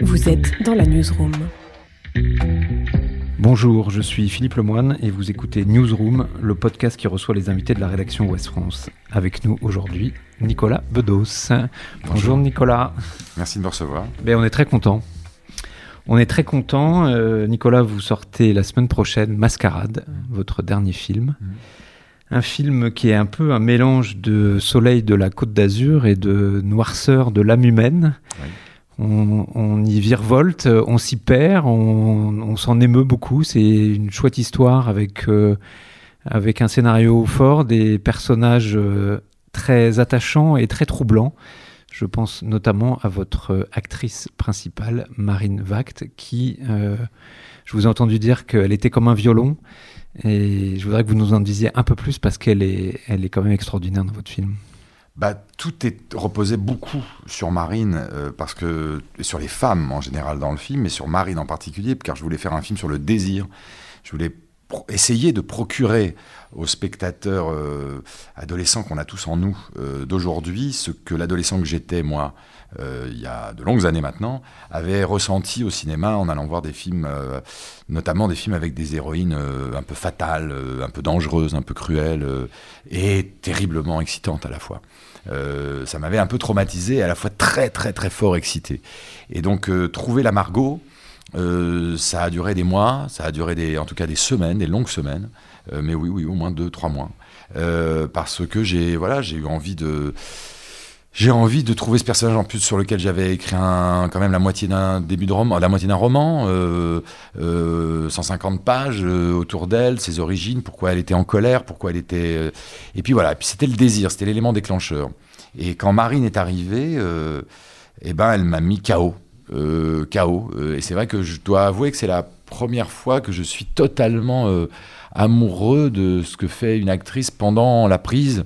Vous êtes dans la newsroom. Bonjour, je suis Philippe Lemoine et vous écoutez Newsroom, le podcast qui reçoit les invités de la rédaction Ouest France. Avec nous aujourd'hui, Nicolas Bedos. Bonjour, Nicolas. Merci de me recevoir. Ben, on est très content. On est très content. Euh, Nicolas, vous sortez la semaine prochaine Mascarade, votre dernier film. Mhm. Un film qui est un peu un mélange de soleil de la côte d'Azur et de noirceur de l'âme humaine. Oui. On, on y virevolte, on s'y perd, on, s'en émeut beaucoup. C'est une chouette histoire avec, euh, avec un scénario fort, des personnages euh, très attachants et très troublants. Je pense notamment à votre euh, actrice principale, Marine Vact, qui, je vous ai entendu dire qu'elle était comme un violon. Et je voudrais que vous nous en disiez un peu plus parce qu'elle est, elle est quand même extraordinaire dans votre film. Bah, tout est reposé beaucoup sur Marine, euh, parce que, sur les femmes en général dans le film, mais sur Marine en particulier, car je voulais faire un film sur le désir. Je voulais essayer de procurer aux spectateurs euh, adolescents qu'on a tous en nous euh, d'aujourd'hui ce que l'adolescent que j'étais, moi, euh, il y a de longues années maintenant, avait ressenti au cinéma en allant voir des films, notamment des films avec des héroïnes un peu fatales, un peu dangereuses, un peu cruelles, et terriblement excitantes à la fois. Ça m'avait un peu traumatisé à la fois très très très fort excité. Et donc trouver la Margot, euh, ça a duré des mois, ça a duré des, en tout cas des semaines, des longues semaines, Euh, mais oui oui au moins deux trois mois, Euh, parce que j'ai voilà j'ai eu envie de j'ai envie de trouver ce personnage en plus sur lequel j'avais écrit un, quand même la moitié d'un début de roman, la moitié d'un roman, euh, euh, 150 pages euh, autour d'elle, ses origines, pourquoi elle était en colère, pourquoi elle était. euh, et puis voilà, puis c'était le désir, c'était l'élément déclencheur. Et quand Marine est arrivée, euh, eh ben elle m'a mis KO, euh, KO. Euh, et c'est vrai que je dois avouer que c'est la première fois que je suis totalement euh, amoureux de ce que fait une actrice pendant la prise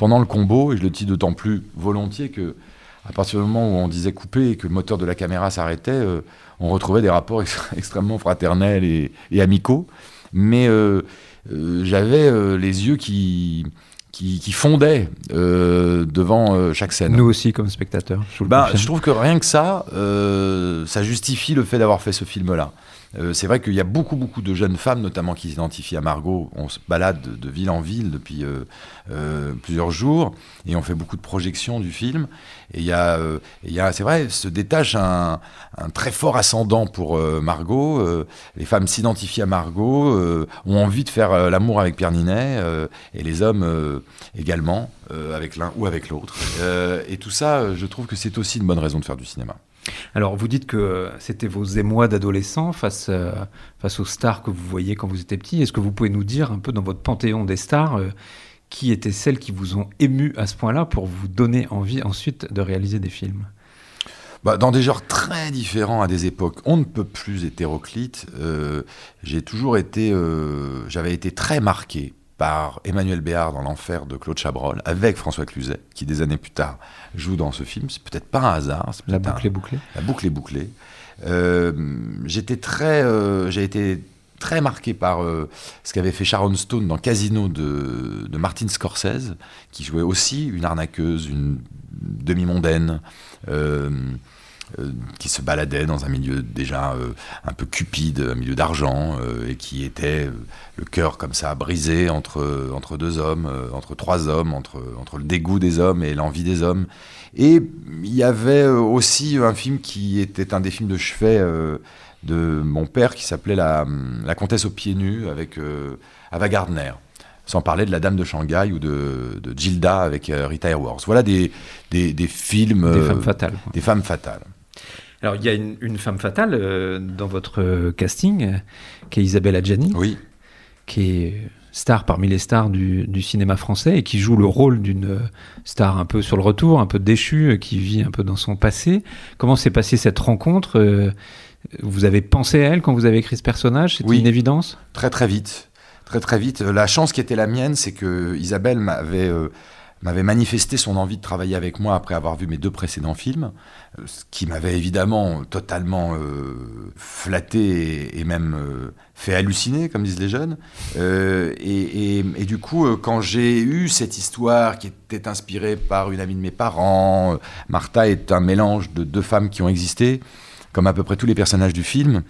pendant le combo, et je le dis d'autant plus volontiers que à partir du moment où on disait couper et que le moteur de la caméra s'arrêtait, euh, on retrouvait des rapports ex- extrêmement fraternels et, amicaux. Mais euh, euh, j'avais euh, les yeux qui, qui, qui fondaient euh, devant euh, chaque scène. Nous aussi, comme spectateurs. Je, Bah, je trouve que rien que ça, euh, ça justifie le fait d'avoir fait ce film-là. Euh, c'est vrai qu'il y a beaucoup, beaucoup de jeunes femmes, notamment qui s'identifient à Margot. On se balade de, ville en ville depuis euh, euh, plusieurs jours et on fait beaucoup de projections du film. Et il y a, c'est vrai, se détache un, très fort ascendant pour Margot. Les femmes s'identifient à Margot, ont envie de faire l'amour avec Pierre et les hommes également, avec l'un ou avec l'autre. Et tout ça, je trouve que c'est aussi une bonne raison de faire du cinéma. Alors, vous dites que c'était vos émois d'adolescent face, euh, face aux stars que vous voyez quand vous étiez petit. Est-ce que vous pouvez nous dire un peu dans votre panthéon des stars euh, qui étaient celles qui vous ont ému à ce point-là pour vous donner envie ensuite de réaliser des films? Bah, dans des genres très différents à des époques, on ne peut plus hétéroclite. euh, j'ai toujours été, j'avais été très marqué par Emmanuel Béard dans l'enfer de Claude Chabrol, avec François Cluzet, qui des années plus tard joue dans ce film. C'est peut-être pas un hasard. La boucle est bouclée La boucle est bouclée. Euh, J'étais très, euh, j'ai été très marqué par euh, ce qu'avait fait Sharon Stone dans Casino de, de Martin Scorsese, qui jouait aussi une arnaqueuse, une demi-mondaine, qui se baladait dans un milieu déjà euh, un peu cupide, un milieu d'argent, euh, et qui était euh, le cœur comme ça brisé entre, entre deux hommes, euh, entre trois hommes, entre, entre le dégoût des hommes et l'envie des hommes. Et il y avait euh, aussi un film qui était un des films de chevet euh, de mon père qui s'appelait la, la Comtesse aux pieds nus avec euh, Ava Gardner. Sans parler de La Dame de Shanghai ou de, de Gilda avec euh, Rita Hayworth. Voilà des, des, des films. Des euh, femmes fatales. Des femmes fatales. Alors, il y a une, une femme fatale euh, dans votre euh, casting, euh, qui est Isabelle Adjani, Oui. qui est star parmi les stars du, du cinéma français et qui joue le rôle d'une euh, star un peu sur le retour, un peu déchue, euh, qui vit un peu dans son passé. Comment s'est passée cette rencontre euh, Vous avez pensé à elle quand vous avez écrit ce personnage? C'était Oui. une évidence? Très très vite. Très très vite. La chance qui était la mienne, c'est que Isabelle m'avait euh, m'avait manifesté son envie de travailler avec moi après avoir vu mes deux précédents films, euh, ce qui m'avait évidemment totalement euh, flatté et, même euh, fait halluciner, comme disent les jeunes. Euh, et, et- du coup, euh, quand j'ai eu cette histoire qui était inspirée par une amie de mes parents, euh, Martha est un mélange de deux femmes qui ont existé. comme à peu près tous les personnages du film.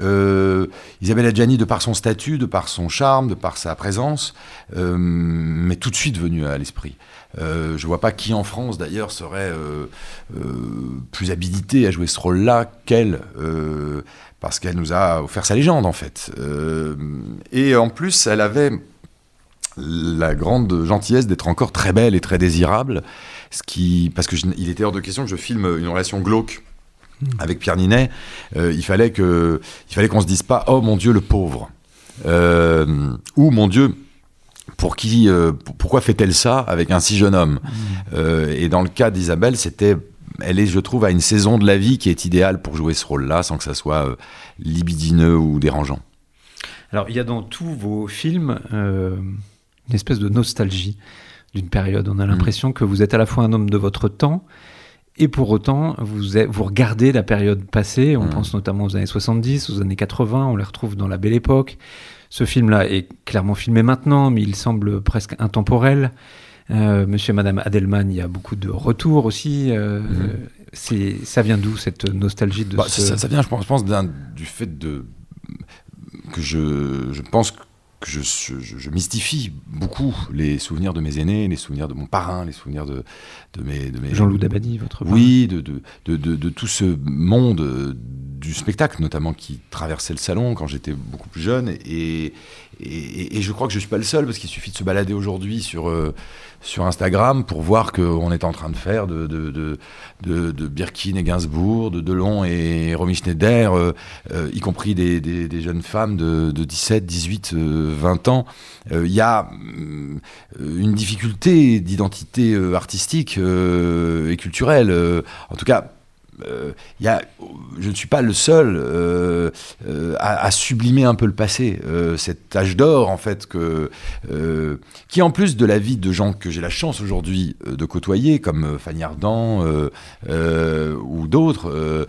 Euh, Isabelle Adjani, de par son statut, de par son charme, de par sa présence, euh, m'est tout de suite venue à l'esprit. Euh, je vois pas qui en France d'ailleurs serait euh, plus habilité à jouer ce rôle-là qu'elle, parce qu'elle nous a offert sa légende en fait. et en plus, elle avait la grande gentillesse d'être encore très belle et très désirable, ce qui, parce qu'il était hors de question que je filme une relation glauque. Avec Pierre Ninet, euh, il fallait que, il fallait qu'on se dise pas, oh mon Dieu, le pauvre, euh, ou mon Dieu, pour qui, euh, pourquoi fait-elle ça avec un si jeune homme? Hmm. Et dans le cas d'Isabelle, c'était, elle est, je trouve, à une saison de la vie qui est idéale pour jouer ce rôle-là, sans que ça soit libidineux ou dérangeant. Alors, il y a dans tous vos films une espèce de nostalgie d'une période. On a hmm. l'impression que vous êtes à la fois un homme de votre temps et pour autant, vous, vous regardez la période passée, on mmh. pense notamment aux années 70, aux années 80, on les retrouve dans la belle époque. Ce film-là est clairement filmé maintenant, mais il semble presque intemporel. Euh, Monsieur et Madame Adelman, il y a beaucoup de retours aussi. Euh, mmh. ça vient d'où cette nostalgie de bah, ça, vient, je pense, je pense du fait de que je, je pense que je, mystifie beaucoup les souvenirs de mes aînés, les souvenirs de mon parrain, les souvenirs de, de mes... De mes Jean-Loup Dabadi, votre parrain. Oui, de, de, de, de, tout ce monde euh, du spectacle, notamment qui traversait le salon quand j'étais beaucoup plus jeune. Et, et, je crois que je ne suis pas le seul, parce qu'il suffit de se balader aujourd'hui sur, euh, sur Instagram pour voir qu'on est en train de faire de, de, de, de, Birkin et Gainsbourg, de Delon et Romy Schneider, euh, euh, y compris des, des, jeunes femmes de, 17, 18, 20 ans. Il y a une difficulté d'identité artistique et culturelle, en tout cas euh, y a, je ne suis pas le seul euh, euh, à, sublimer un peu le passé, cet âge d'or en fait que qui en plus de la vie de gens que j'ai la chance aujourd'hui de côtoyer comme Fanny Ardant ou d'autres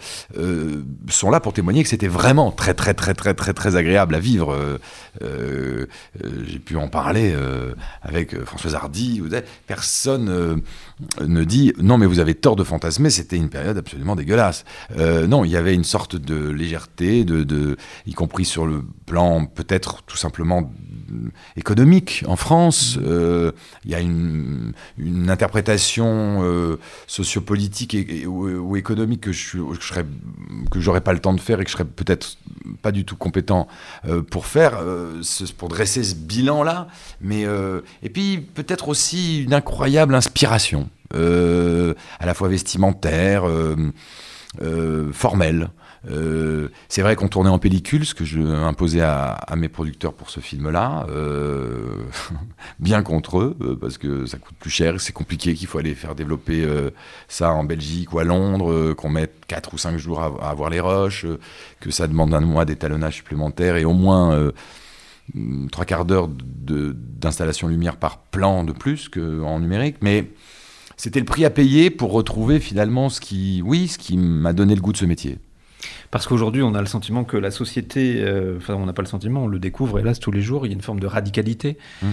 sont là pour témoigner que c'était vraiment très très très très très très agréable à vivre. j'ai pu en parler avec Françoise Hardy. Personne ne dit non mais vous avez tort de fantasmer, c'était une période absolument dégueulasse. Euh, non, il y avait une sorte de légèreté, y compris sur le plan peut-être tout simplement économique en France. Euh, il y a une, interprétation euh, sociopolitique ou, économique que je, que pas le temps de faire et que je serais peut-être pas du tout compétent pour faire, pour dresser ce bilan-là. Mais et puis peut-être aussi une incroyable inspiration. Euh, à la fois vestimentaire, euh, euh, formelle. c'est vrai qu'on tournait en pellicule, ce que je imposais à, mes producteurs pour ce film-là, bien contre eux, parce que ça coûte plus cher, c'est compliqué, qu'il faut aller faire développer ça en Belgique ou à Londres, qu'on mette 4 ou 5 jours à, avoir les roches, que ça demande un mois d'étalonnage supplémentaire et au moins trois quarts d'heure d'installation lumière par plan de plus qu'en numérique. Mais c'était le prix à payer pour retrouver finalement ce qui, oui, ce qui m'a donné le goût de ce métier. Parce qu'aujourd'hui, on a le sentiment que la société, euh, enfin, on n'a pas le sentiment, on le découvre, hélas, tous les jours, il y a une forme de radicalité. Mmh.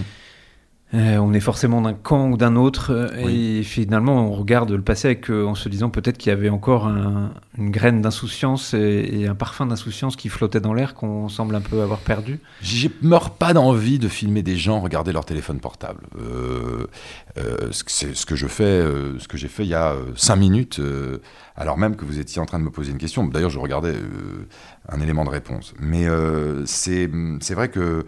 Euh, on est forcément d'un camp ou d'un autre, euh, et finalement on regarde le passé en se disant peut-être qu'il y avait encore une graine d'insouciance et, un parfum d'insouciance qui flottait dans l'air qu'on semble un peu avoir perdu. Je meurs pas d'envie de filmer des gens regarder leur téléphone portable. Euh, c'est ce que je fais, ce que j'ai fait il y a cinq minutes, alors même que vous étiez en train de me poser une question. D'ailleurs, je regardais un élément de réponse. Mais c'est vrai que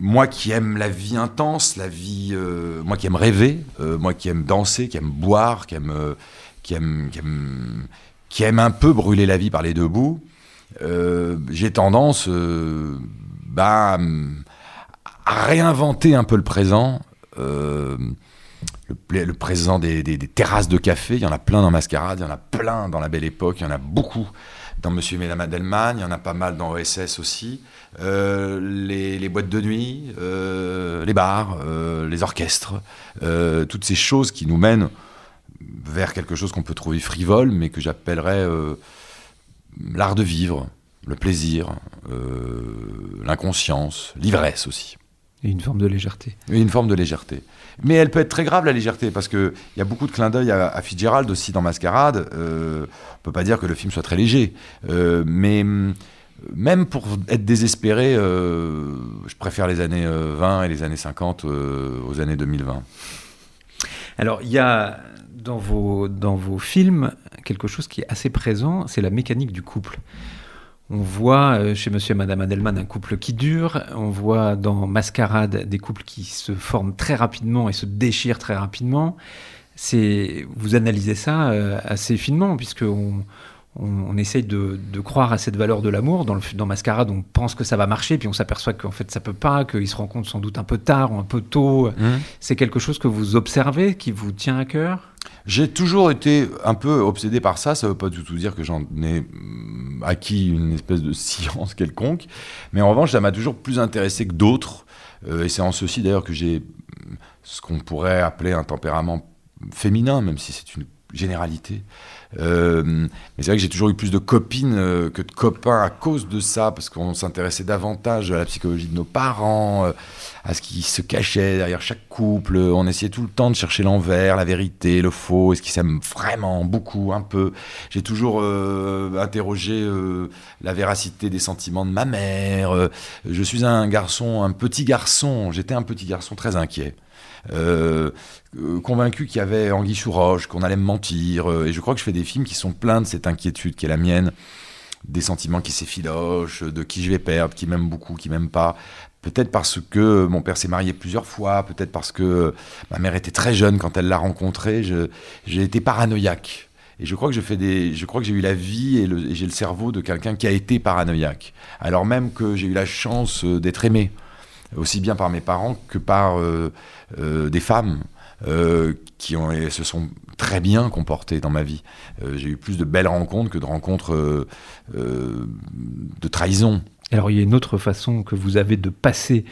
moi qui aime la vie intense, la vie, euh, moi qui aime rêver, euh, moi qui aime danser, qui aime boire, qui aime, euh, qui aime, qui aime, un peu brûler la vie par les deux bouts, j'ai tendance bah, à réinventer un peu le présent. Le, le, présent des, des, terrasses de café, il y en a plein dans Mascarade, il y en a plein dans la Belle Époque, il y en a beaucoup dans Monsieur et Madame Adelman, il y en a pas mal dans OSS aussi. Euh, les, boîtes de nuit, euh, les bars, euh, les orchestres, toutes ces choses qui nous mènent vers quelque chose qu'on peut trouver frivole, mais que j'appellerais l'art de vivre, le plaisir, l'inconscience, l'ivresse aussi. Et une forme de légèreté. Et une forme de légèreté. Mais elle peut être très grave, la légèreté, parce qu'il y a beaucoup de clins d'œil à, Fitzgerald aussi dans Mascarade. Euh, on peut pas dire que le film soit très léger. Euh, mais hum, même pour être désespéré, euh, je préfère les années 20 et les années 50 aux années 2020. Alors, il y a dans vos, dans vos films quelque chose qui est assez présent, c'est la mécanique du couple. On voit euh, chez Monsieur et Madame Adelman un couple qui dure. On voit dans Mascarade des couples qui se forment très rapidement et se déchirent très rapidement. Vous analysez ça euh, assez finement puisque on, essaye de, croire à cette valeur de l'amour. Dans, dans Mascarade, on pense que ça va marcher, puis on s'aperçoit qu'en fait ça peut pas, qu'ils se rencontrent sans doute un peu tard ou un peu tôt. Mmh. C'est quelque chose que vous observez, qui vous tient à cœur? J'ai toujours été un peu obsédé par ça. Ça ne veut pas du tout dire que j'en ai mm, acquis une espèce de science quelconque. Mais en revanche, ça m'a toujours plus intéressé que d'autres. Euh, et c'est en ceci d'ailleurs que j'ai mm, ce qu'on pourrait appeler un tempérament féminin, même si c'est une généralité. Euh, mais c'est vrai que j'ai toujours eu plus de copines euh, que de copains à cause de ça, parce qu'on s'intéressait davantage à la psychologie de nos parents, euh, à ce qui se cachait derrière chaque couple. On essayait tout le temps de chercher l'envers, la vérité, le faux, est-ce qu'ils s'aiment vraiment, beaucoup, un peu. J'ai toujours interrogé la véracité des sentiments de ma mère. je suis un garçon, un petit garçon, j'étais un petit garçon très inquiet. Euh, euh, convaincu qu'il y avait Anguille sous roche, qu'on allait me mentir. Euh, et je crois que je fais des films qui sont pleins de cette inquiétude qui est la mienne, des sentiments qui s'effilochent, de qui je vais perdre, qui m'aime beaucoup, qui m'aime pas. Peut-être parce que mon père s'est marié plusieurs fois, peut-être parce que ma mère était très jeune quand elle l'a rencontré. J'ai été paranoïaque. Et je crois que je fais des, je crois que j'ai eu la vie et j'ai le cerveau de quelqu'un qui a été paranoïaque. Alors même que j'ai eu la chance d'être aimé aussi bien par mes parents que par euh, euh, des femmes euh, qui se sont très bien comportées dans ma vie. J'ai eu plus de belles rencontres que de rencontres de trahison. Alors il y a une autre façon que vous avez de passer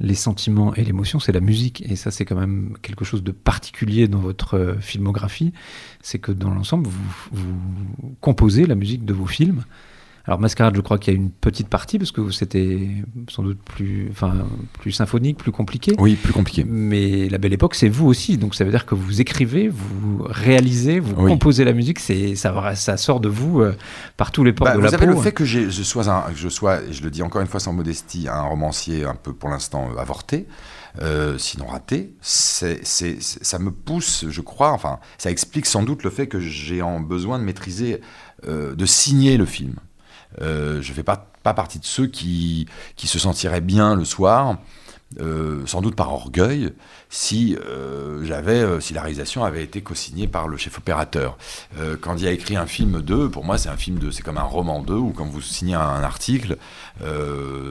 les sentiments et l'émotion, c'est la musique. Et ça, c'est quand même quelque chose de particulier dans votre filmographie. C'est que dans l'ensemble, vous, composez la musique de vos films. Alors Mascarade, je crois qu'il y a une petite partie parce que c'était sans doute plus, enfin, plus symphonique, plus compliqué. Oui, plus compliqué. Mais La Belle Époque, c'est vous aussi. Donc ça veut dire que vous écrivez, vous réalisez, vous composez la musique. C'est ça, ça sort de vous euh, par tous les ports bah, de la peau. Vous savez le fait que je sois, un, je sois, je le dis encore une fois sans modestie, un romancier un peu pour l'instant euh, avorté. Euh, sinon raté, c'est, ça me pousse, je crois, enfin, ça explique sans doute le fait que j'ai en besoin de maîtriser, de signer le film. Euh, je ne fais pas, partie de ceux qui, qui se sentiraient bien le soir. Euh, sans doute par orgueil, si euh, j'avais, si la réalisation avait été co-signée par le chef opérateur. quand il a écrit un film 2, pour moi c'est un film 2, c'est comme un roman 2, ou quand vous signez un, article,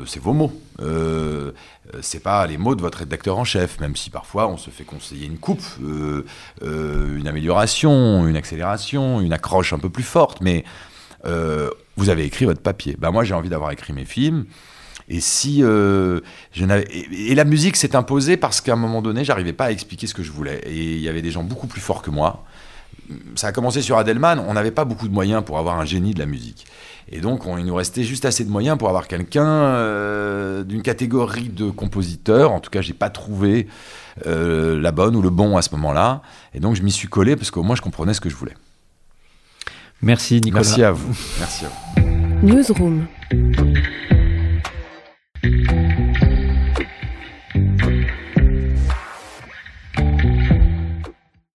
c'est vos mots. c'est pas les mots de votre rédacteur en chef, même si parfois on se fait conseiller une coupe, une amélioration, une accélération, une accroche un peu plus forte, mais vous avez écrit votre papier. Ben moi, j'ai envie d'avoir écrit mes films. Et si euh, et, la musique s'est imposée parce qu'à un moment donné, j'arrivais pas à expliquer ce que je voulais. Et il y avait des gens beaucoup plus forts que moi. Ça a commencé sur Adelman. On n'avait pas beaucoup de moyens pour avoir un génie de la musique. Et donc, il nous restait juste assez de moyens pour avoir quelqu'un euh, d'une catégorie de compositeurs. En tout cas, j'ai pas trouvé euh, la bonne ou le bon à ce moment-là. Et donc, je m'y suis collé parce qu'au moins, je comprenais ce que je voulais. Merci Nicolas. Merci à vous. Merci à vous. Newsroom.